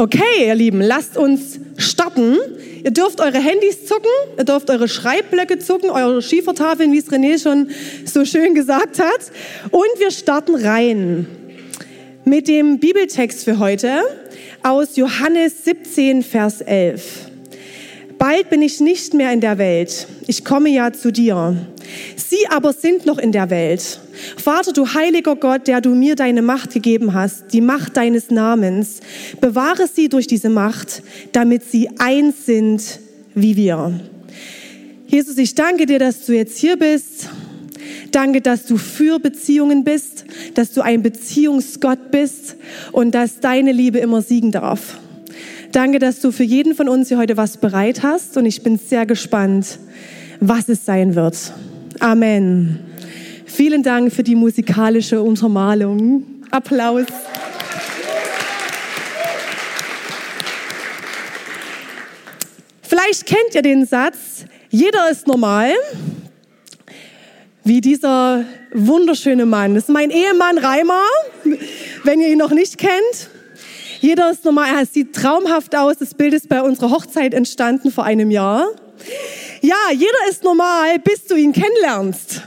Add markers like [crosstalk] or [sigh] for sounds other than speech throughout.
Okay, ihr Lieben, lasst uns starten. Ihr dürft eure Handys zucken, ihr dürft eure Schreibblöcke zucken, eure Schiefertafeln, wie es René schon so schön gesagt hat. Und wir starten rein mit dem Bibeltext für heute aus Johannes 17, Vers 11. Bald bin ich nicht mehr in der Welt, ich komme ja zu dir. Sie aber sind noch in der Welt. Vater, du heiliger Gott, der du mir deine Macht gegeben hast, die Macht deines Namens, bewahre sie durch diese Macht, damit sie eins sind wie wir. Jesus, ich danke dir, dass du jetzt hier bist. Danke, dass du für Beziehungen bist, dass du ein Beziehungsgott bist und dass deine Liebe immer siegen darf. Danke, dass du für jeden von uns hier heute was bereit hast und ich bin sehr gespannt, was es sein wird. Amen. Vielen Dank für die musikalische Untermalung. Applaus. Vielleicht kennt ihr den Satz, jeder ist normal, wie dieser wunderschöne Mann. Das ist mein Ehemann Reimer, wenn ihr ihn noch nicht kennt. Jeder ist normal, er sieht traumhaft aus. Das Bild ist bei unserer Hochzeit entstanden vor einem Jahr. Ja, jeder ist normal, bis du ihn kennenlernst.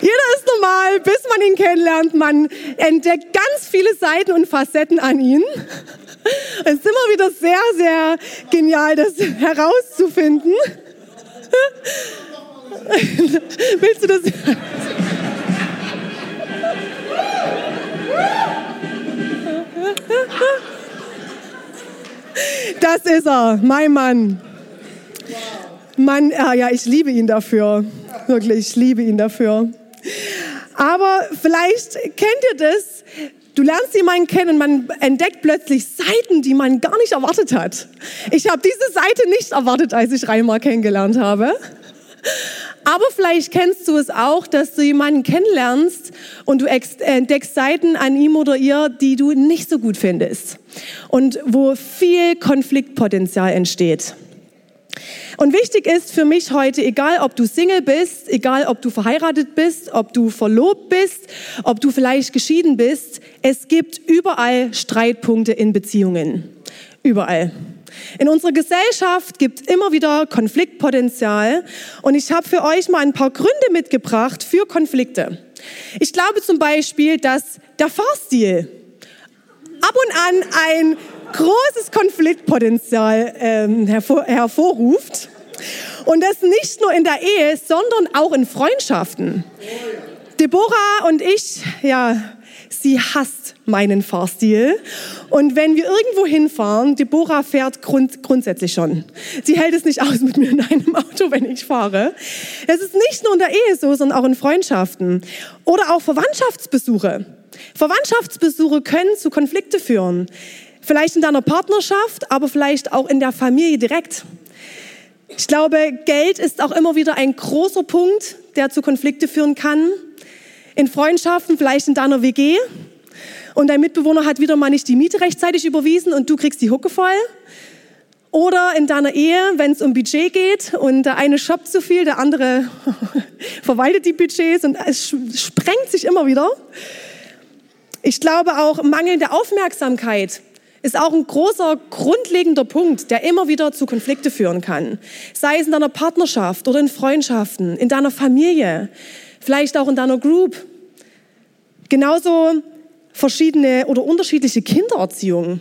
Jeder ist normal, bis man ihn kennenlernt. Man entdeckt ganz viele Seiten und Facetten an ihn. Es ist immer wieder sehr, sehr genial, das herauszufinden. [laughs] Willst du das? Das ist er, mein Mann. Mann, ja, ich liebe ihn dafür. Wirklich, ich liebe ihn dafür. Aber vielleicht kennt ihr das. Du lernst jemanden kennen und man entdeckt plötzlich Seiten, die man gar nicht erwartet hat. Ich habe diese Seite nicht erwartet, als ich Reimer kennengelernt habe. Aber vielleicht kennst du es auch, dass du jemanden kennenlernst und du entdeckst Seiten an ihm oder ihr, die du nicht so gut findest und wo viel Konfliktpotenzial entsteht. Und wichtig ist für mich heute, egal ob du Single bist, egal ob du verheiratet bist, ob du verlobt bist, ob du vielleicht geschieden bist, es gibt überall Streitpunkte in Beziehungen. Überall. In unserer Gesellschaft gibt es immer wieder Konfliktpotenzial und ich habe für euch mal ein paar Gründe mitgebracht für Konflikte. Ich glaube zum Beispiel, dass der Fahrstil ab und an ein großes Konfliktpotenzial ähm, hervor, hervorruft. Und das nicht nur in der Ehe, sondern auch in Freundschaften. Deborah und ich, ja, sie hasst meinen Fahrstil. Und wenn wir irgendwo hinfahren, Deborah fährt grund, grundsätzlich schon. Sie hält es nicht aus mit mir in einem Auto, wenn ich fahre. Es ist nicht nur in der Ehe so, sondern auch in Freundschaften. Oder auch Verwandtschaftsbesuche. Verwandtschaftsbesuche können zu Konflikte führen. Vielleicht in deiner Partnerschaft, aber vielleicht auch in der Familie direkt. Ich glaube, Geld ist auch immer wieder ein großer Punkt, der zu Konflikte führen kann in Freundschaften, vielleicht in deiner WG und dein Mitbewohner hat wieder mal nicht die Miete rechtzeitig überwiesen und du kriegst die Hucke voll. Oder in deiner Ehe, wenn es um Budget geht und der eine shoppt zu viel, der andere [laughs] verwaltet die Budgets und es sprengt sich immer wieder. Ich glaube auch mangelnde Aufmerksamkeit ist auch ein großer grundlegender Punkt, der immer wieder zu Konflikte führen kann. Sei es in deiner Partnerschaft oder in Freundschaften, in deiner Familie vielleicht auch in deiner Group. Genauso verschiedene oder unterschiedliche Kindererziehungen.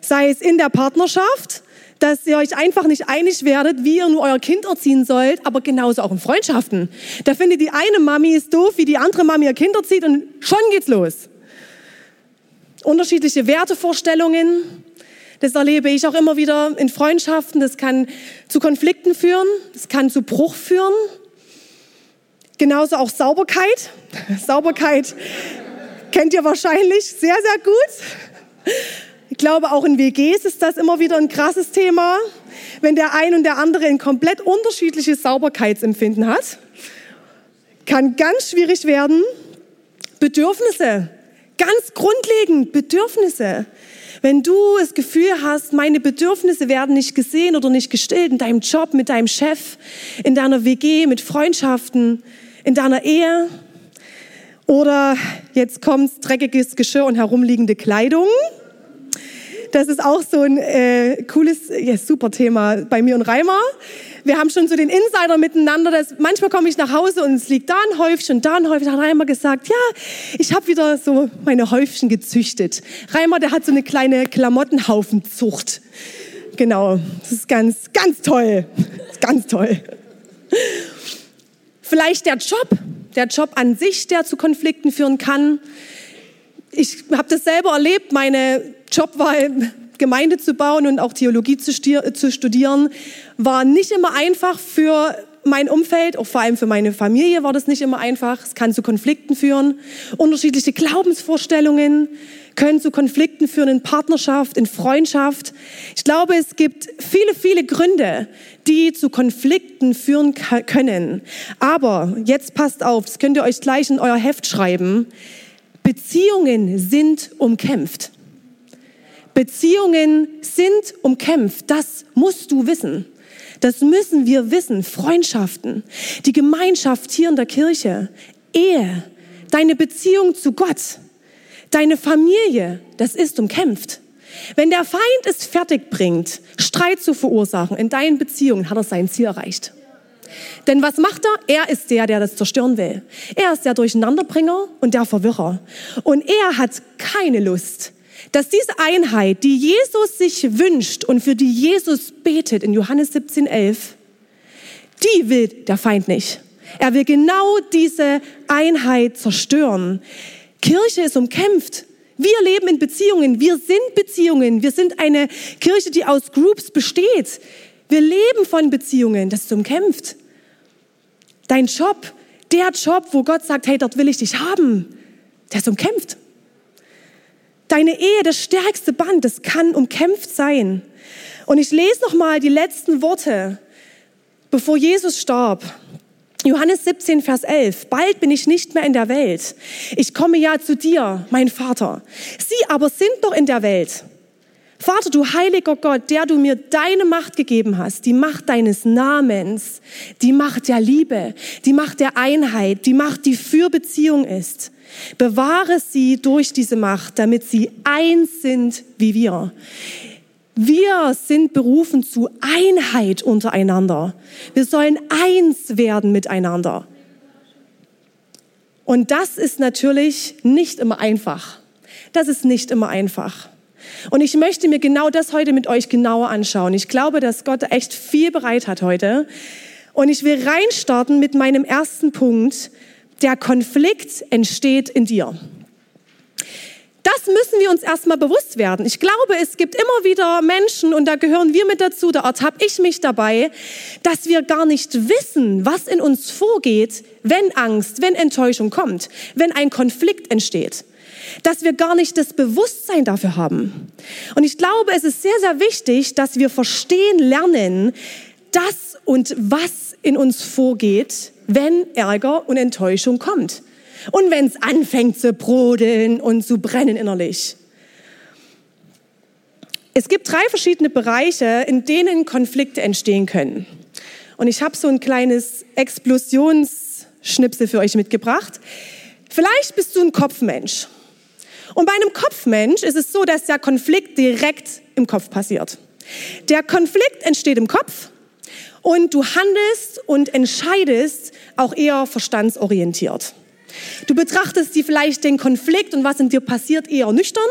Sei es in der Partnerschaft, dass ihr euch einfach nicht einig werdet, wie ihr nur euer Kind erziehen sollt, aber genauso auch in Freundschaften. Da findet die eine Mami ist doof, wie die andere Mami ihr Kind erzieht und schon geht's los. Unterschiedliche Wertevorstellungen, das erlebe ich auch immer wieder in Freundschaften. Das kann zu Konflikten führen, das kann zu Bruch führen. Genauso auch Sauberkeit. Sauberkeit kennt ihr wahrscheinlich sehr, sehr gut. Ich glaube, auch in WGs ist das immer wieder ein krasses Thema, wenn der ein und der andere ein komplett unterschiedliches Sauberkeitsempfinden hat. Kann ganz schwierig werden. Bedürfnisse, ganz grundlegend Bedürfnisse. Wenn du das Gefühl hast, meine Bedürfnisse werden nicht gesehen oder nicht gestillt in deinem Job, mit deinem Chef, in deiner WG, mit Freundschaften, in deiner Ehe, oder jetzt kommt dreckiges Geschirr und herumliegende Kleidung. Das ist auch so ein äh, cooles, ja, super Thema bei mir und Reimer. Wir haben schon so den Insider miteinander. Dass manchmal komme ich nach Hause und es liegt da ein Häufchen, da ein Häufchen. Da hat Reimer gesagt, ja, ich habe wieder so meine Häufchen gezüchtet. Reimer, der hat so eine kleine Klamottenhaufenzucht. Genau, das ist ganz, ganz toll. ganz toll. Vielleicht der Job der Job an sich, der zu Konflikten führen kann. Ich habe das selber erlebt. Meine Job war Gemeinde zu bauen und auch Theologie zu, studieren, war nicht immer einfach für mein Umfeld, auch vor allem für meine Familie war das nicht immer einfach. Es kann zu Konflikten führen. Unterschiedliche Glaubensvorstellungen können zu Konflikten führen in Partnerschaft, in Freundschaft. Ich glaube, es gibt viele, viele Gründe, die zu Konflikten führen können. Aber jetzt passt auf, das könnt ihr euch gleich in euer Heft schreiben. Beziehungen sind umkämpft. Beziehungen sind umkämpft. Das musst du wissen. Das müssen wir wissen. Freundschaften, die Gemeinschaft hier in der Kirche, Ehe, deine Beziehung zu Gott, deine Familie, das ist umkämpft. Wenn der Feind es fertig bringt, Streit zu verursachen in deinen Beziehungen, hat er sein Ziel erreicht. Denn was macht er? Er ist der, der das zerstören will. Er ist der Durcheinanderbringer und der Verwirrer. Und er hat keine Lust, dass diese Einheit, die Jesus sich wünscht und für die Jesus betet in Johannes 17, 11, die will der Feind nicht. Er will genau diese Einheit zerstören. Kirche ist umkämpft. Wir leben in Beziehungen. Wir sind Beziehungen. Wir sind eine Kirche, die aus Groups besteht. Wir leben von Beziehungen. Das ist umkämpft. Dein Job, der Job, wo Gott sagt, hey, dort will ich dich haben, der ist umkämpft. Deine Ehe, das stärkste Band, das kann umkämpft sein. Und ich lese noch mal die letzten Worte, bevor Jesus starb. Johannes 17, Vers 11. Bald bin ich nicht mehr in der Welt. Ich komme ja zu dir, mein Vater. Sie aber sind doch in der Welt. Vater, du heiliger Gott, der du mir deine Macht gegeben hast, die Macht deines Namens, die Macht der Liebe, die Macht der Einheit, die Macht, die für Beziehung ist. Bewahre sie durch diese Macht, damit sie eins sind wie wir. Wir sind berufen zu Einheit untereinander. Wir sollen eins werden miteinander. Und das ist natürlich nicht immer einfach. Das ist nicht immer einfach. Und ich möchte mir genau das heute mit euch genauer anschauen. Ich glaube, dass Gott echt viel bereit hat heute. Und ich will reinstarten mit meinem ersten Punkt. Der Konflikt entsteht in dir. Das müssen wir uns erstmal bewusst werden. Ich glaube, es gibt immer wieder Menschen, und da gehören wir mit dazu, da ertappe ich mich dabei, dass wir gar nicht wissen, was in uns vorgeht, wenn Angst, wenn Enttäuschung kommt, wenn ein Konflikt entsteht. Dass wir gar nicht das Bewusstsein dafür haben. Und ich glaube, es ist sehr, sehr wichtig, dass wir verstehen lernen, das und was in uns vorgeht, wenn Ärger und Enttäuschung kommt und wenn es anfängt zu brodeln und zu brennen innerlich. Es gibt drei verschiedene Bereiche, in denen Konflikte entstehen können. Und ich habe so ein kleines Explosionsschnipsel für euch mitgebracht. Vielleicht bist du ein Kopfmensch. Und bei einem Kopfmensch ist es so, dass der Konflikt direkt im Kopf passiert. Der Konflikt entsteht im Kopf und du handelst und entscheidest auch eher verstandsorientiert. Du betrachtest die vielleicht den Konflikt und was in dir passiert eher nüchtern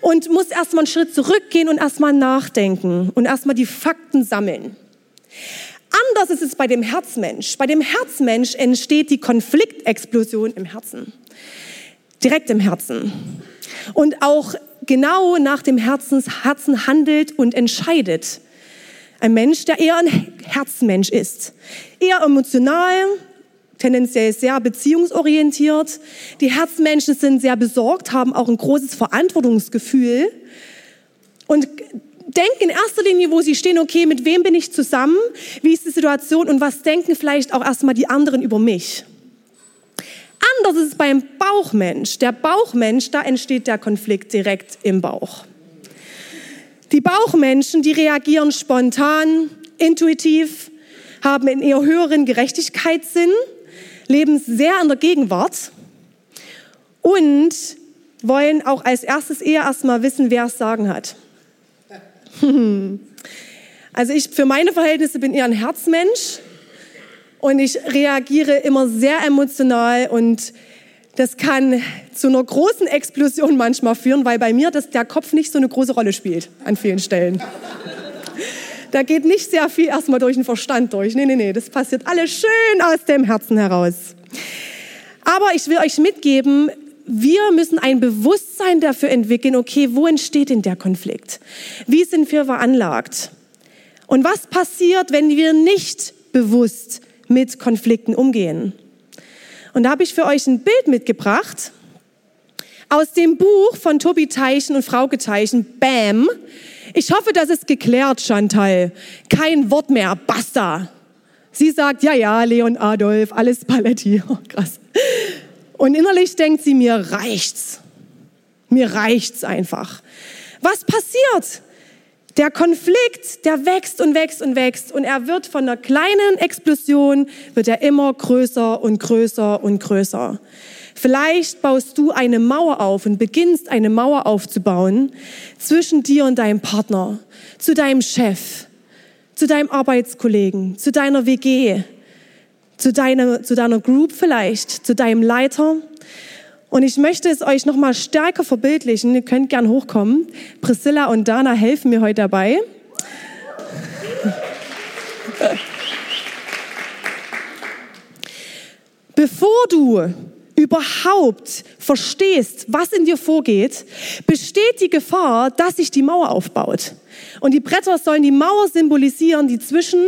und musst erstmal einen Schritt zurückgehen und erstmal nachdenken und erstmal die Fakten sammeln. Anders ist es bei dem Herzmensch. Bei dem Herzmensch entsteht die Konfliktexplosion im Herzen. Direkt im Herzen. Und auch genau nach dem Herzens, Herzen handelt und entscheidet. Ein Mensch, der eher ein Herzmensch ist. Eher emotional, tendenziell sehr beziehungsorientiert. Die Herzmenschen sind sehr besorgt, haben auch ein großes Verantwortungsgefühl und denken in erster Linie, wo sie stehen, okay, mit wem bin ich zusammen, wie ist die Situation und was denken vielleicht auch erstmal die anderen über mich. Anders ist es beim Bauchmensch. Der Bauchmensch, da entsteht der Konflikt direkt im Bauch. Die Bauchmenschen, die reagieren spontan, intuitiv, haben einen eher höheren Gerechtigkeitssinn, leben sehr in der Gegenwart und wollen auch als erstes eher erstmal wissen, wer es sagen hat. [laughs] Also ich für meine Verhältnisse bin eher ein Herzmensch und ich reagiere immer sehr emotional und das kann zu einer großen Explosion manchmal führen, weil bei mir das, der Kopf nicht so eine große Rolle spielt an vielen Stellen. Da geht nicht sehr viel erstmal durch den Verstand durch. Nee, nee, nee, das passiert alles schön aus dem Herzen heraus. Aber ich will euch mitgeben, wir müssen ein Bewusstsein dafür entwickeln, okay, wo entsteht denn der Konflikt? Wie sind wir veranlagt? Und was passiert, wenn wir nicht bewusst mit Konflikten umgehen? Und da habe ich für euch ein Bild mitgebracht aus dem Buch von Tobi Teichen und Frauke Teichen, Bam. Ich hoffe, das ist geklärt, Chantal. Kein Wort mehr, basta. Sie sagt, ja, ja, Leon Adolf, alles Paletti. [laughs] Oh, krass. Und innerlich denkt sie, mir reicht's. Mir reicht's einfach. Was passiert? Der Konflikt, der wächst und wächst und wächst und er wird von einer kleinen Explosion, wird er immer größer und größer und größer. Vielleicht baust du eine Mauer auf und beginnst eine Mauer aufzubauen zwischen dir und deinem Partner, zu deinem Chef, zu deinem Arbeitskollegen, zu deiner WG, zu deiner, zu deiner Group vielleicht, zu deinem Leiter. Und ich möchte es euch noch mal stärker verbildlichen. Ihr könnt gern hochkommen. Priscilla und Dana helfen mir heute dabei. [laughs] Bevor du überhaupt verstehst, was in dir vorgeht, besteht die Gefahr, dass sich die Mauer aufbaut. Und die Bretter sollen die Mauer symbolisieren, die zwischen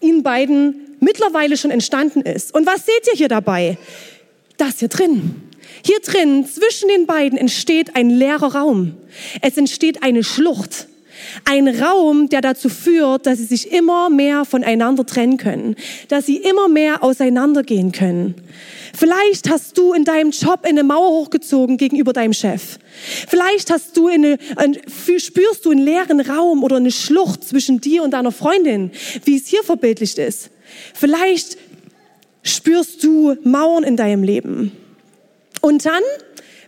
ihnen beiden mittlerweile schon entstanden ist. Und was seht ihr hier dabei? Das hier drin. Hier drin, zwischen den beiden, entsteht ein leerer Raum. Es entsteht eine Schlucht. Ein Raum, der dazu führt, dass sie sich immer mehr voneinander trennen können, dass sie immer mehr auseinandergehen können. Vielleicht hast du in deinem Job eine Mauer hochgezogen gegenüber deinem Chef. Vielleicht hast du eine, spürst du einen leeren Raum oder eine Schlucht zwischen dir und deiner Freundin, wie es hier verbildlicht ist. Vielleicht spürst du Mauern in deinem Leben. Und dann,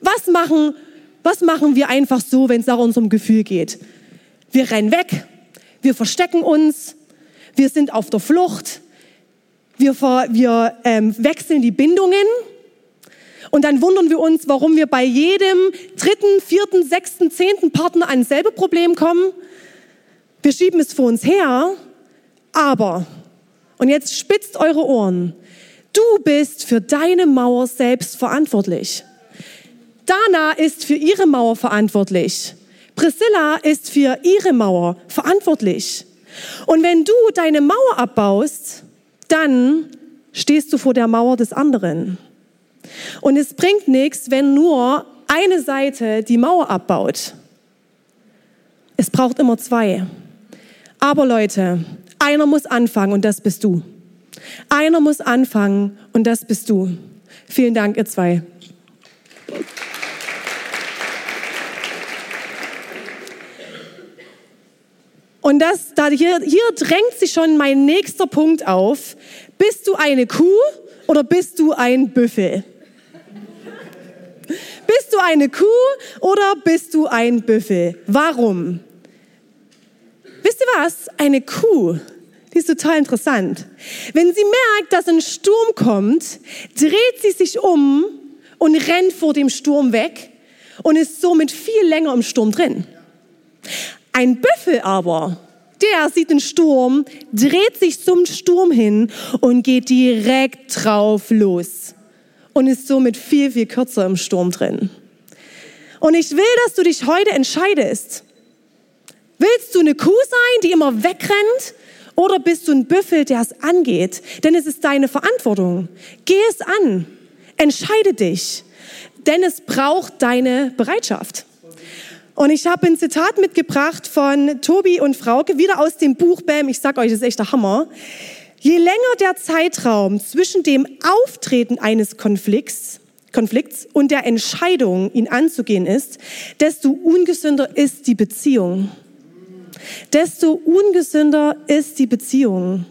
was machen, was machen wir einfach so, wenn es nach unserem Gefühl geht? Wir rennen weg, wir verstecken uns, wir sind auf der Flucht, wir, wir ähm, wechseln die Bindungen und dann wundern wir uns, warum wir bei jedem dritten, vierten, sechsten, zehnten Partner an selbe Problem kommen. Wir schieben es vor uns her, aber, und jetzt spitzt eure Ohren, du bist für deine Mauer selbst verantwortlich. Dana ist für ihre Mauer verantwortlich. Priscilla ist für ihre Mauer verantwortlich. Und wenn du deine Mauer abbaust, dann stehst du vor der Mauer des anderen. Und es bringt nichts, wenn nur eine Seite die Mauer abbaut. Es braucht immer zwei. Aber Leute, einer muss anfangen und das bist du. Einer muss anfangen und das bist du. Vielen Dank, ihr zwei. Und das, da hier, hier drängt sich schon mein nächster Punkt auf. Bist du eine Kuh oder bist du ein Büffel? Bist du eine Kuh oder bist du ein Büffel? Warum? Wisst ihr was? Eine Kuh, die ist total interessant. Wenn sie merkt, dass ein Sturm kommt, dreht sie sich um und rennt vor dem Sturm weg und ist somit viel länger im Sturm drin. Ein Büffel aber, der sieht den Sturm, dreht sich zum Sturm hin und geht direkt drauf los und ist somit viel, viel kürzer im Sturm drin. Und ich will, dass du dich heute entscheidest. Willst du eine Kuh sein, die immer wegrennt? Oder bist du ein Büffel, der es angeht? Denn es ist deine Verantwortung. Geh es an. Entscheide dich. Denn es braucht deine Bereitschaft. Und ich habe ein Zitat mitgebracht von Tobi und Frauke, wieder aus dem Buch Bam. Ich sag euch, das ist echt der Hammer. Je länger der Zeitraum zwischen dem Auftreten eines Konflikts, Konflikts und der Entscheidung, ihn anzugehen ist, desto ungesünder ist die Beziehung. Desto ungesünder ist die Beziehung.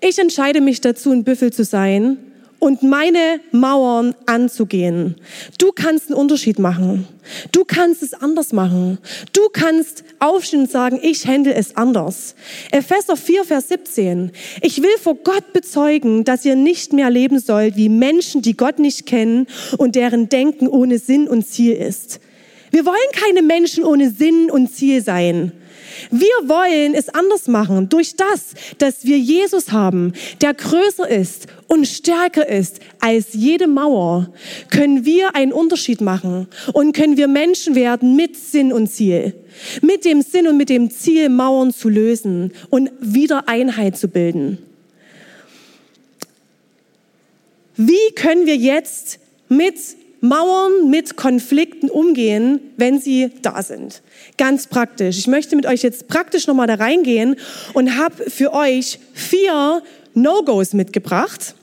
Ich entscheide mich dazu, ein Büffel zu sein und meine Mauern anzugehen. Du kannst einen Unterschied machen. Du kannst es anders machen. Du kannst aufstehen und sagen, ich handle es anders. Epheser 4, Vers 17. Ich will vor Gott bezeugen, dass ihr nicht mehr leben sollt wie Menschen, die Gott nicht kennen und deren Denken ohne Sinn und Ziel ist. Wir wollen keine Menschen ohne Sinn und Ziel sein. Wir wollen es anders machen durch das, dass wir Jesus haben, der größer ist und stärker ist als jede Mauer, können wir einen Unterschied machen und können wir Menschen werden mit Sinn und Ziel. Mit dem Sinn und mit dem Ziel, Mauern zu lösen und wieder Einheit zu bilden. Wie können wir jetzt mit Mauern mit Konflikten umgehen, wenn sie da sind. Ganz praktisch. Ich möchte mit euch jetzt praktisch nochmal da reingehen und habe für euch vier No-Gos mitgebracht,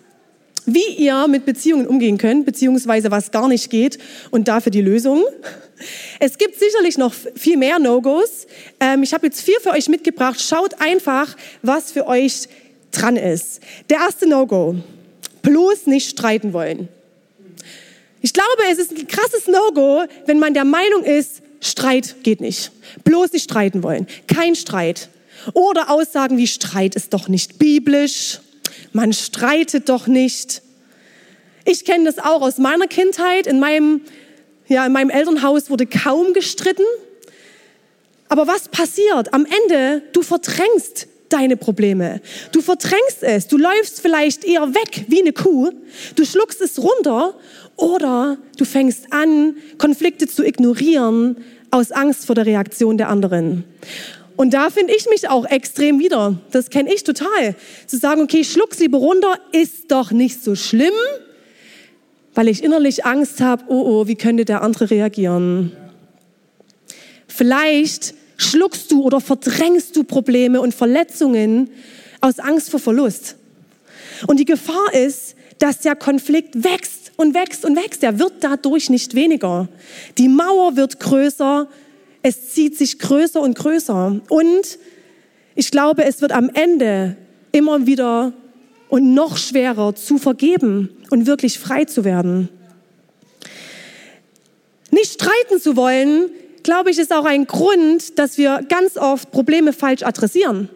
wie ihr mit Beziehungen umgehen könnt, beziehungsweise was gar nicht geht und dafür die Lösung. Es gibt sicherlich noch viel mehr No-Gos. Ähm, ich habe jetzt vier für euch mitgebracht. Schaut einfach, was für euch dran ist. Der erste No-Go. Bloß nicht streiten wollen. Ich glaube, es ist ein krasses No-Go, wenn man der Meinung ist, Streit geht nicht. Bloß nicht streiten wollen. Kein Streit. Oder Aussagen wie Streit ist doch nicht biblisch. Man streitet doch nicht. Ich kenne das auch aus meiner Kindheit. In meinem, ja, in meinem Elternhaus wurde kaum gestritten. Aber was passiert? Am Ende, du verdrängst deine Probleme. Du verdrängst es. Du läufst vielleicht eher weg wie eine Kuh. Du schluckst es runter oder du fängst an, Konflikte zu ignorieren aus Angst vor der Reaktion der anderen. Und da finde ich mich auch extrem wieder. Das kenne ich total. Zu sagen, okay, ich schluck's lieber runter, ist doch nicht so schlimm, weil ich innerlich Angst habe, oh oh, wie könnte der andere reagieren? Vielleicht schluckst du oder verdrängst du Probleme und Verletzungen aus Angst vor Verlust. Und die Gefahr ist, dass der Konflikt wächst und wächst und wächst. Er wird dadurch nicht weniger. Die Mauer wird größer. Es zieht sich größer und größer. Und ich glaube, es wird am Ende immer wieder und noch schwerer zu vergeben und wirklich frei zu werden. Nicht streiten zu wollen, glaube ich, ist auch ein Grund, dass wir ganz oft Probleme falsch adressieren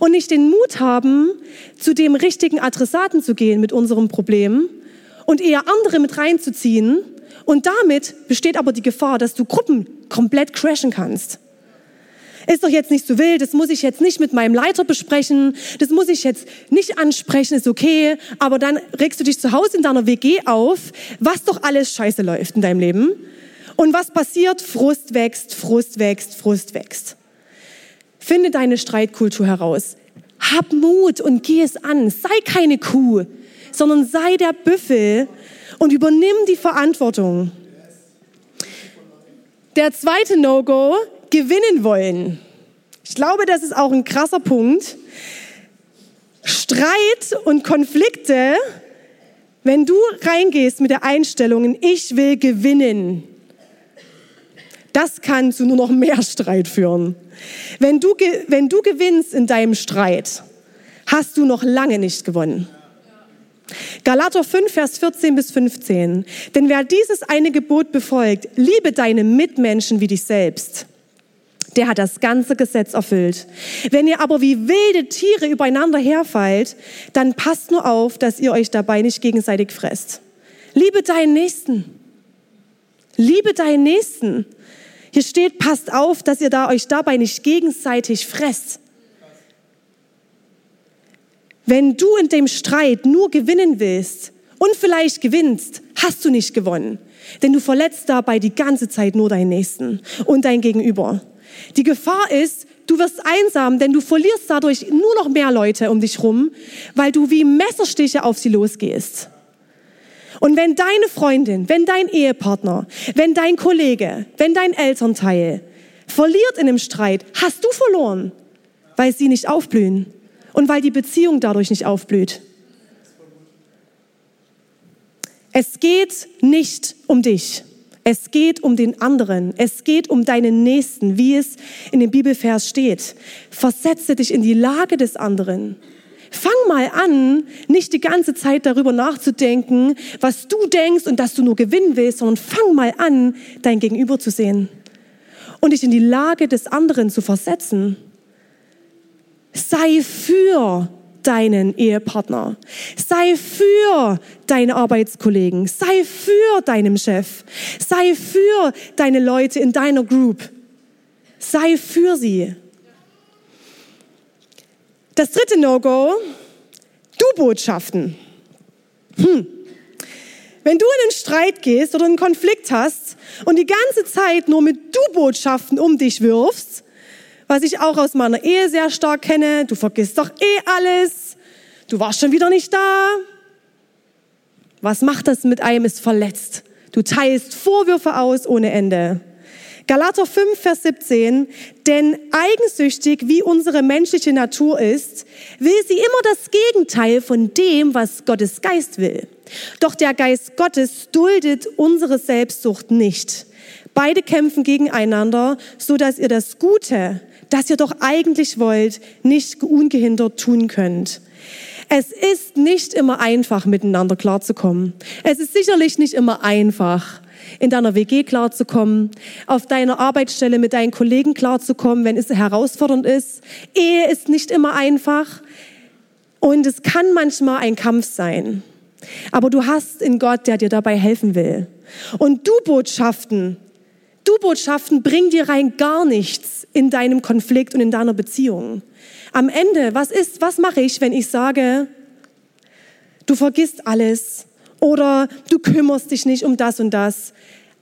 und nicht den Mut haben, zu dem richtigen Adressaten zu gehen mit unserem Problem und eher andere mit reinzuziehen. Und damit besteht aber die Gefahr, dass du Gruppen komplett crashen kannst. Ist doch jetzt nicht so wild, das muss ich jetzt nicht mit meinem Leiter besprechen, das muss ich jetzt nicht ansprechen, ist okay, aber dann regst du dich zu Hause in deiner WG auf, was doch alles scheiße läuft in deinem Leben. Und was passiert? Frust wächst, Frust wächst, Frust wächst. Finde deine Streitkultur heraus. Hab Mut und geh es an. Sei keine Kuh, sondern sei der Büffel und übernimm die Verantwortung. Der zweite No-Go, gewinnen wollen. Ich glaube, das ist auch ein krasser Punkt. Streit und Konflikte, wenn du reingehst mit der Einstellung, ich will gewinnen, das kann zu nur noch mehr Streit führen. Wenn du, wenn du gewinnst in deinem Streit, hast du noch lange nicht gewonnen. Galater 5, Vers 14 bis 15. Denn wer dieses eine Gebot befolgt, liebe deine Mitmenschen wie dich selbst, der hat das ganze Gesetz erfüllt. Wenn ihr aber wie wilde Tiere übereinander herfallt, dann passt nur auf, dass ihr euch dabei nicht gegenseitig fresst. Liebe deinen Nächsten. Liebe deinen Nächsten. Hier steht, passt auf, dass ihr da euch dabei nicht gegenseitig fresst. Wenn du in dem Streit nur gewinnen willst und vielleicht gewinnst, hast du nicht gewonnen. Denn du verletzt dabei die ganze Zeit nur deinen Nächsten und dein Gegenüber. Die Gefahr ist, du wirst einsam, denn du verlierst dadurch nur noch mehr Leute um dich rum, weil du wie Messerstiche auf sie losgehst. Und wenn deine Freundin, wenn dein Ehepartner, wenn dein Kollege, wenn dein Elternteil verliert in einem Streit, hast du verloren, weil sie nicht aufblühen und weil die Beziehung dadurch nicht aufblüht. Es geht nicht um dich. Es geht um den anderen. Es geht um deinen Nächsten, wie es in dem Bibelvers steht. Versetze dich in die Lage des anderen. Fang mal an, nicht die ganze Zeit darüber nachzudenken, was du denkst und dass du nur gewinnen willst, sondern fang mal an, dein Gegenüber zu sehen und dich in die Lage des anderen zu versetzen. Sei für deinen Ehepartner. Sei für deine Arbeitskollegen. Sei für deinen Chef. Sei für deine Leute in deiner Group. Sei für sie. Das dritte No-Go, Du-Botschaften. Hm. Wenn du in einen Streit gehst oder einen Konflikt hast und die ganze Zeit nur mit Du-Botschaften um dich wirfst, was ich auch aus meiner Ehe sehr stark kenne. Du vergisst doch eh alles. Du warst schon wieder nicht da. Was macht das mit einem? Ist verletzt. Du teilst Vorwürfe aus ohne Ende. Galater 5, Vers 17, denn eigensüchtig wie unsere menschliche Natur ist, will sie immer das Gegenteil von dem, was Gottes Geist will. Doch der Geist Gottes duldet unsere Selbstsucht nicht. Beide kämpfen gegeneinander, so dass ihr das Gute, das ihr doch eigentlich wollt, nicht ungehindert tun könnt. Es ist nicht immer einfach, miteinander klarzukommen. Es ist sicherlich nicht immer einfach, in deiner WG klarzukommen, auf deiner Arbeitsstelle mit deinen Kollegen klarzukommen, wenn es herausfordernd ist. Ehe ist nicht immer einfach und es kann manchmal ein Kampf sein. Aber du hast in Gott, der dir dabei helfen will. Und du Botschaften, du Botschaften bringen dir rein gar nichts in deinem Konflikt und in deiner Beziehung. Am Ende, was ist, was mache ich, wenn ich sage, du vergisst alles oder du kümmerst dich nicht um das und das?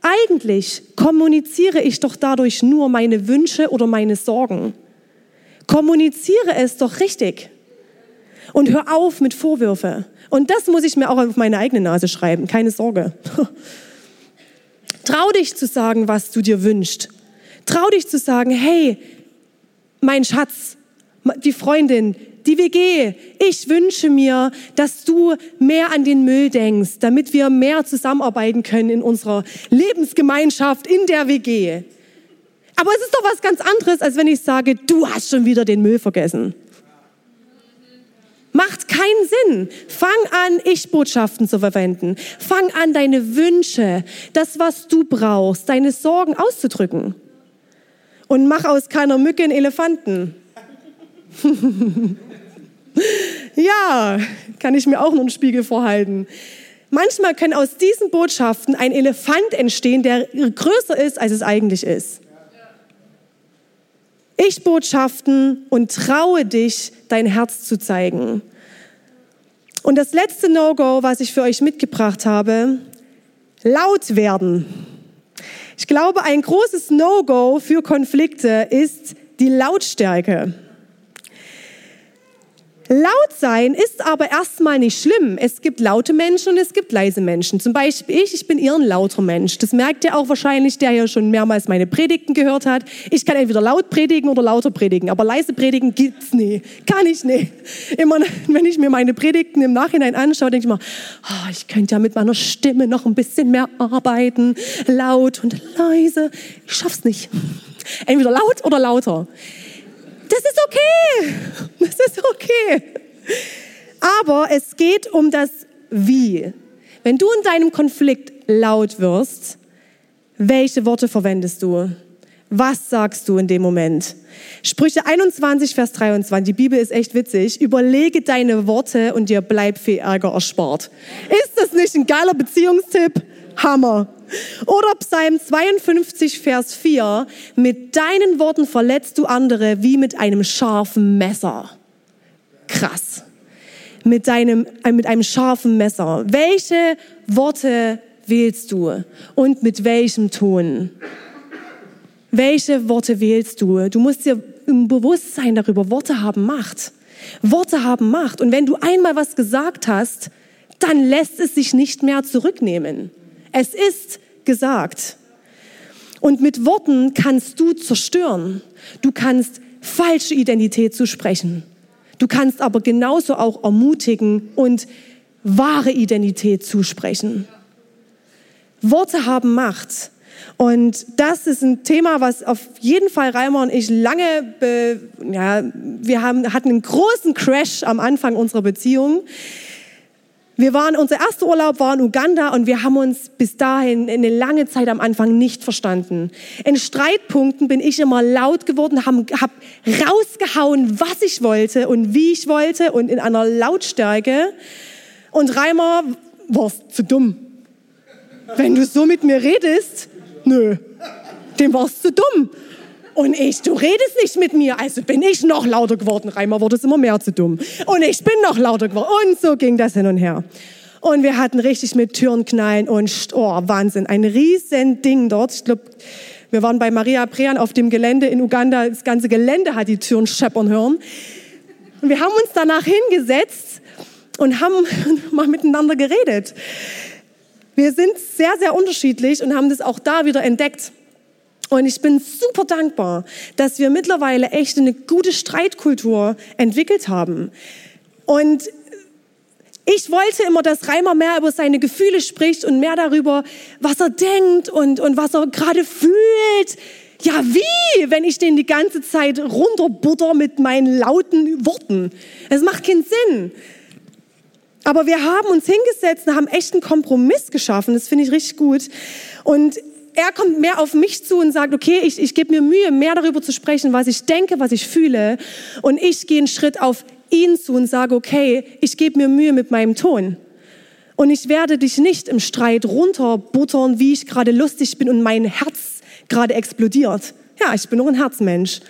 Eigentlich kommuniziere ich doch dadurch nur meine Wünsche oder meine Sorgen. Kommuniziere es doch richtig. Und hör auf mit Vorwürfe. Und das muss ich mir auch auf meine eigene Nase schreiben, keine Sorge. [laughs] Trau dich zu sagen, was du dir wünschst. Trau dich zu sagen, hey, mein Schatz, die Freundin, die WG, ich wünsche mir, dass du mehr an den Müll denkst, damit wir mehr zusammenarbeiten können in unserer Lebensgemeinschaft in der WG. Aber es ist doch was ganz anderes, als wenn ich sage, du hast schon wieder den Müll vergessen. Macht keinen Sinn. Fang an, Ich-Botschaften zu verwenden. Fang an, deine Wünsche, das, was du brauchst, deine Sorgen auszudrücken. Und mach aus keiner Mücke einen Elefanten. [laughs] ja, kann ich mir auch noch einen Spiegel vorhalten. Manchmal können aus diesen Botschaften ein Elefant entstehen, der größer ist, als es eigentlich ist. Ich-Botschaften und traue dich, dein Herz zu zeigen. Und das letzte No-Go, was ich für euch mitgebracht habe, laut werden. Ich glaube, ein großes No-Go für Konflikte ist die Lautstärke. Laut sein ist aber erstmal nicht schlimm. Es gibt laute Menschen und es gibt leise Menschen. Zum Beispiel ich, ich bin eher ein lauter Mensch. Das merkt ihr auch wahrscheinlich, der ja schon mehrmals meine Predigten gehört hat. Ich kann entweder laut predigen oder lauter predigen, aber leise predigen gibt's nie. Kann ich nicht. Immer [laughs] wenn ich mir meine Predigten im Nachhinein anschaue, denke ich mir, oh, ich könnte ja mit meiner Stimme noch ein bisschen mehr arbeiten. Laut und leise. Ich schaff's nicht. Entweder laut oder lauter. Das ist okay. Das ist okay. Aber es geht um das Wie. Wenn du in deinem Konflikt laut wirst, welche Worte verwendest du? Was sagst du in dem Moment? Sprüche 21, Vers 23. Die Bibel ist echt witzig. Überlege deine Worte und dir bleibt viel Ärger erspart. Ist das nicht ein geiler Beziehungstipp? Hammer. Oder Psalm 52, Vers 4. Mit deinen Worten verletzt du andere wie mit einem scharfen Messer. Krass. Mit, deinem, äh, mit einem scharfen Messer. Welche Worte wählst du und mit welchem Ton? Welche Worte wählst du? Du musst dir im Bewusstsein darüber, Worte haben Macht. Worte haben Macht. Und wenn du einmal was gesagt hast, dann lässt es sich nicht mehr zurücknehmen. Es ist gesagt. Und mit Worten kannst du zerstören. Du kannst falsche Identität zusprechen. Du kannst aber genauso auch ermutigen und wahre Identität zusprechen. Worte haben Macht. Und das ist ein Thema, was auf jeden Fall Reimer und ich lange, ja, wir haben, hatten einen großen Crash am Anfang unserer Beziehung. Wir waren, unser erster Urlaub war in Uganda und wir haben uns bis dahin eine lange Zeit am Anfang nicht verstanden. In Streitpunkten bin ich immer laut geworden, habe hab rausgehauen, was ich wollte und wie ich wollte und in einer Lautstärke. Und Reimer, warst zu dumm. Wenn du so mit mir redest, nö, dem warst du dumm. Und ich, du redest nicht mit mir, also bin ich noch lauter geworden. Reimer wurde es immer mehr zu dumm. Und ich bin noch lauter geworden. Und so ging das hin und her. Und wir hatten richtig mit Türen knallen und, oh, Wahnsinn, ein riesen Ding dort. Ich glaube, wir waren bei Maria Prean auf dem Gelände in Uganda. Das ganze Gelände hat die Türen scheppern hören. Und wir haben uns danach hingesetzt und haben [laughs] mal miteinander geredet. Wir sind sehr, sehr unterschiedlich und haben das auch da wieder entdeckt. Und ich bin super dankbar, dass wir mittlerweile echt eine gute Streitkultur entwickelt haben. Und ich wollte immer, dass Reimer mehr über seine Gefühle spricht und mehr darüber, was er denkt und, und was er gerade fühlt. Ja, wie, wenn ich den die ganze Zeit runterbutter mit meinen lauten Worten? Es macht keinen Sinn. Aber wir haben uns hingesetzt und haben echt einen Kompromiss geschaffen. Das finde ich richtig gut. Und er kommt mehr auf mich zu und sagt, okay, ich, ich gebe mir Mühe, mehr darüber zu sprechen, was ich denke, was ich fühle. Und ich gehe einen Schritt auf ihn zu und sage, okay, ich gebe mir Mühe mit meinem Ton. Und ich werde dich nicht im Streit runterbuttern, wie ich gerade lustig bin und mein Herz gerade explodiert. Ja, ich bin nur ein Herzmensch.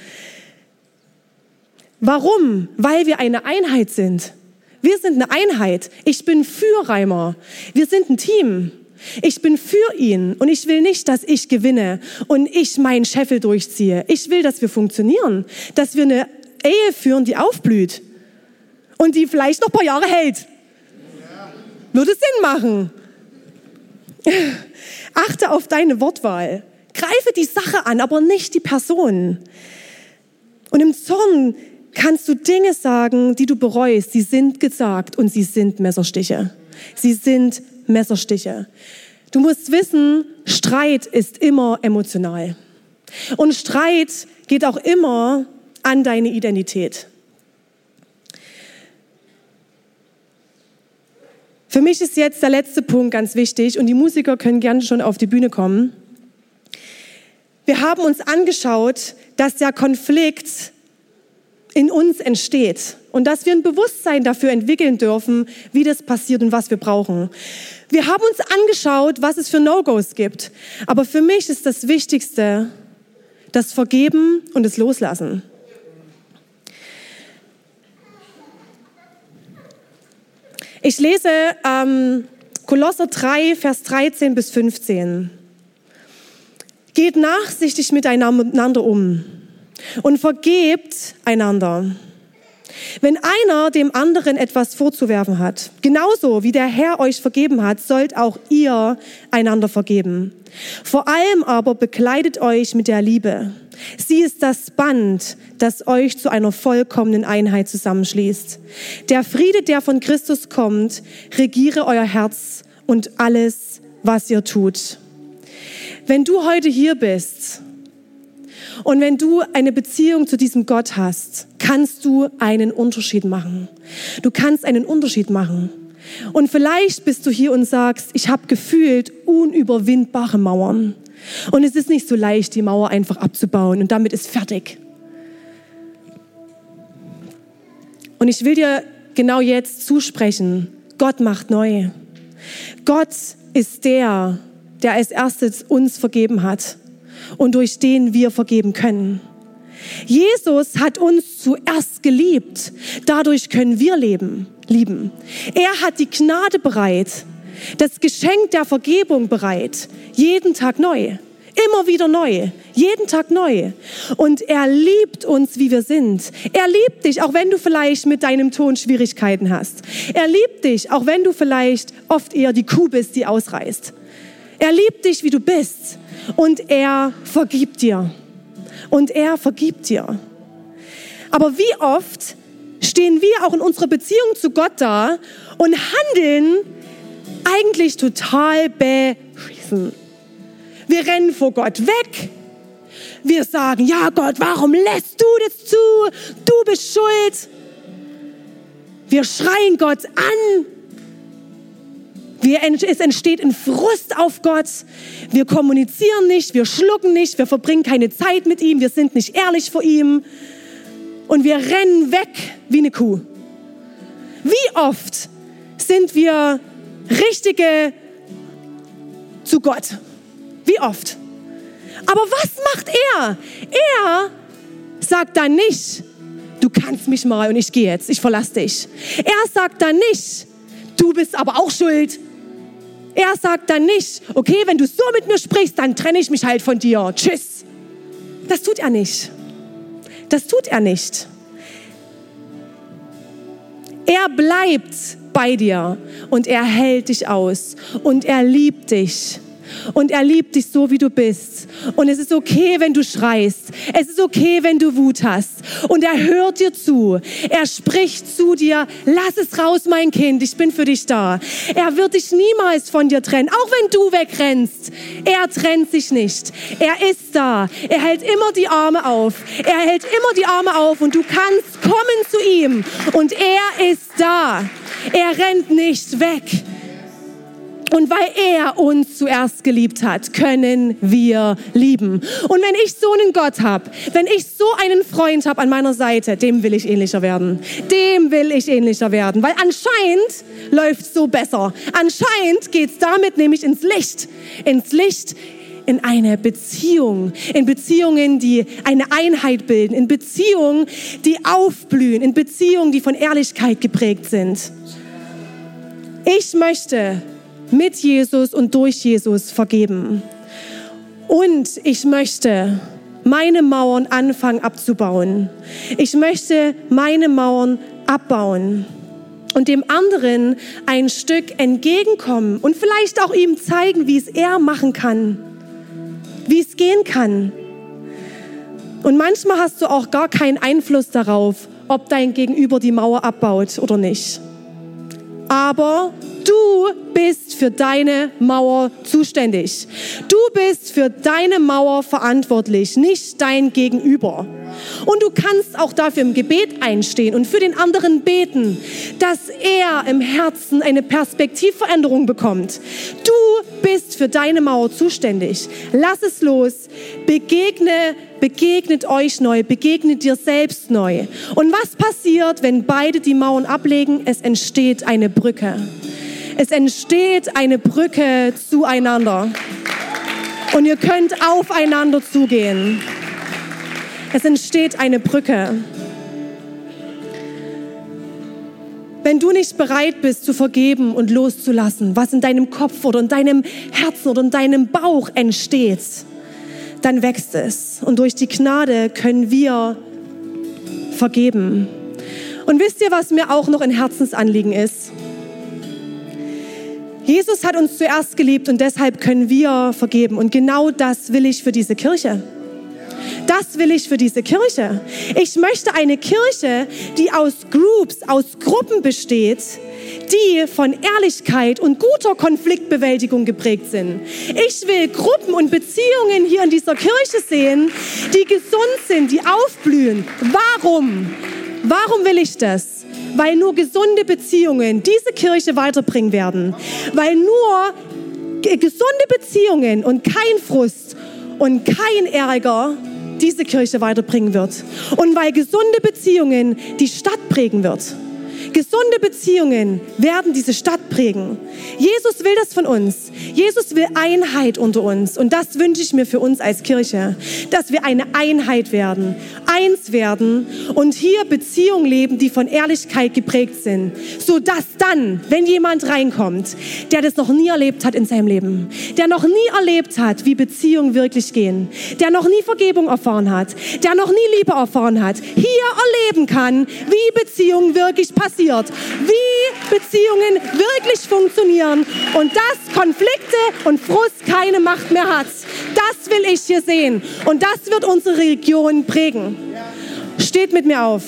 Warum? Weil wir eine Einheit sind. Wir sind eine Einheit. Ich bin für Reimer. Wir sind ein Team. Ich bin für ihn und ich will nicht, dass ich gewinne und ich meinen Scheffel durchziehe. Ich will, dass wir funktionieren, dass wir eine Ehe führen, die aufblüht und die vielleicht noch ein paar Jahre hält. Würde Sinn machen. [laughs] Achte auf deine Wortwahl. Greife die Sache an, aber nicht die Person. Und im Zorn kannst du Dinge sagen, die du bereust. Sie sind gesagt und sie sind Messerstiche. Sie sind Messerstiche. Du musst wissen, Streit ist immer emotional. Und Streit geht auch immer an deine Identität. Für mich ist jetzt der letzte Punkt ganz wichtig und die Musiker können gerne schon auf die Bühne kommen. Wir haben uns angeschaut, dass der Konflikt in uns entsteht und dass wir ein Bewusstsein dafür entwickeln dürfen, wie das passiert und was wir brauchen. Wir haben uns angeschaut, was es für No-Gos gibt. Aber für mich ist das Wichtigste das Vergeben und das Loslassen. Ich lese ähm, Kolosser 3, Vers 13 bis 15. Geht nachsichtig miteinander um und vergebt einander. Wenn einer dem anderen etwas vorzuwerfen hat, genauso wie der Herr euch vergeben hat, sollt auch ihr einander vergeben. Vor allem aber bekleidet euch mit der Liebe. Sie ist das Band, das euch zu einer vollkommenen Einheit zusammenschließt. Der Friede, der von Christus kommt, regiere euer Herz und alles, was ihr tut. Wenn du heute hier bist und wenn du eine Beziehung zu diesem Gott hast, kannst du einen Unterschied machen. Du kannst einen Unterschied machen. Und vielleicht bist du hier und sagst, ich habe gefühlt unüberwindbare Mauern. Und es ist nicht so leicht, die Mauer einfach abzubauen und damit ist fertig. Und ich will dir genau jetzt zusprechen, Gott macht neu. Gott ist der, der als erstes uns vergeben hat und durch den wir vergeben können. Jesus hat uns zuerst geliebt. Dadurch können wir leben, lieben. Er hat die Gnade bereit, das Geschenk der Vergebung bereit, jeden Tag neu. Immer wieder neu. Jeden Tag neu. Und er liebt uns, wie wir sind. Er liebt dich, auch wenn du vielleicht mit deinem Ton Schwierigkeiten hast. Er liebt dich, auch wenn du vielleicht oft eher die Kuh bist, die ausreißt. Er liebt dich, wie du bist. Und er vergibt dir. Und er vergibt dir. Aber wie oft stehen wir auch in unserer Beziehung zu Gott da und handeln eigentlich total beschissen. Wir rennen vor Gott weg. Wir sagen, ja Gott, warum lässt du das zu? Du bist schuld. Wir schreien Gott an. Wir, es entsteht ein Frust auf Gott. Wir kommunizieren nicht, wir schlucken nicht, wir verbringen keine Zeit mit ihm, wir sind nicht ehrlich vor ihm. Und wir rennen weg wie eine Kuh. Wie oft sind wir richtige zu Gott? Wie oft? Aber was macht er? Er sagt dann nicht, du kannst mich mal und ich gehe jetzt, ich verlasse dich. Er sagt dann nicht, du bist aber auch schuld. Er sagt dann nicht, okay, wenn du so mit mir sprichst, dann trenne ich mich halt von dir. Tschüss. Das tut er nicht. Das tut er nicht. Er bleibt bei dir und er hält dich aus und er liebt dich und er liebt dich so, wie du bist. Und es ist okay, wenn du schreist. Es ist okay, wenn du Wut hast. Und er hört dir zu. Er spricht zu dir. Lass es raus, mein Kind. Ich bin für dich da. Er wird dich niemals von dir trennen, auch wenn du wegrennst. Er trennt sich nicht. Er ist da. Er hält immer die Arme auf. Er hält immer die Arme auf und du kannst kommen zu ihm. Und er ist da. Er rennt nicht weg. Und weil er uns zuerst geliebt hat, können wir lieben. Und wenn ich so einen Gott habe, wenn ich so einen Freund habe an meiner Seite, dem will ich ähnlicher werden. Dem will ich ähnlicher werden. Weil anscheinend läuft so besser. Anscheinend geht es damit nämlich ins Licht. Ins Licht in eine Beziehung, in Beziehungen, die eine Einheit bilden, in Beziehungen, die aufblühen, in Beziehungen, die von Ehrlichkeit geprägt sind. Ich möchte mit Jesus und durch Jesus vergeben. Und ich möchte meine Mauern anfangen abzubauen. Ich möchte meine Mauern abbauen und dem anderen ein Stück entgegenkommen und vielleicht auch ihm zeigen, wie es er machen kann, wie es gehen kann. Und manchmal hast du auch gar keinen Einfluss darauf, ob dein Gegenüber die Mauer abbaut oder nicht. Aber Du bist für deine Mauer zuständig. Du bist für deine Mauer verantwortlich, nicht dein Gegenüber. Und du kannst auch dafür im Gebet einstehen und für den anderen beten, dass er im Herzen eine Perspektivveränderung bekommt. Du bist für deine Mauer zuständig. Lass es los. Begegne, begegnet euch neu, begegnet dir selbst neu. Und was passiert, wenn beide die Mauern ablegen? Es entsteht eine Brücke. Es entsteht eine Brücke zueinander. Und ihr könnt aufeinander zugehen. Es entsteht eine Brücke. Wenn du nicht bereit bist zu vergeben und loszulassen, was in deinem Kopf oder in deinem Herzen oder in deinem Bauch entsteht, dann wächst es. Und durch die Gnade können wir vergeben. Und wisst ihr, was mir auch noch ein Herzensanliegen ist? Jesus hat uns zuerst geliebt und deshalb können wir vergeben. Und genau das will ich für diese Kirche. Das will ich für diese Kirche. Ich möchte eine Kirche, die aus Groups, aus Gruppen besteht, die von Ehrlichkeit und guter Konfliktbewältigung geprägt sind. Ich will Gruppen und Beziehungen hier in dieser Kirche sehen, die gesund sind, die aufblühen. Warum? Warum will ich das? weil nur gesunde Beziehungen diese Kirche weiterbringen werden. Weil nur gesunde Beziehungen und kein Frust und kein Ärger diese Kirche weiterbringen wird. Und weil gesunde Beziehungen die Stadt prägen wird. Gesunde Beziehungen werden diese Stadt prägen. Jesus will das von uns. Jesus will Einheit unter uns. Und das wünsche ich mir für uns als Kirche, dass wir eine Einheit werden, eins werden und hier Beziehungen leben, die von Ehrlichkeit geprägt sind, sodass dann, wenn jemand reinkommt, der das noch nie erlebt hat in seinem Leben, der noch nie erlebt hat, wie Beziehungen wirklich gehen, der noch nie Vergebung erfahren hat, der noch nie Liebe erfahren hat, hier erleben kann, wie Beziehungen wirklich passiert, wie Beziehungen wirklich funktionieren und dass Konflikte und Frust keine Macht mehr hat. Das will ich hier sehen und das wird unsere Region prägen. Steht mit mir auf.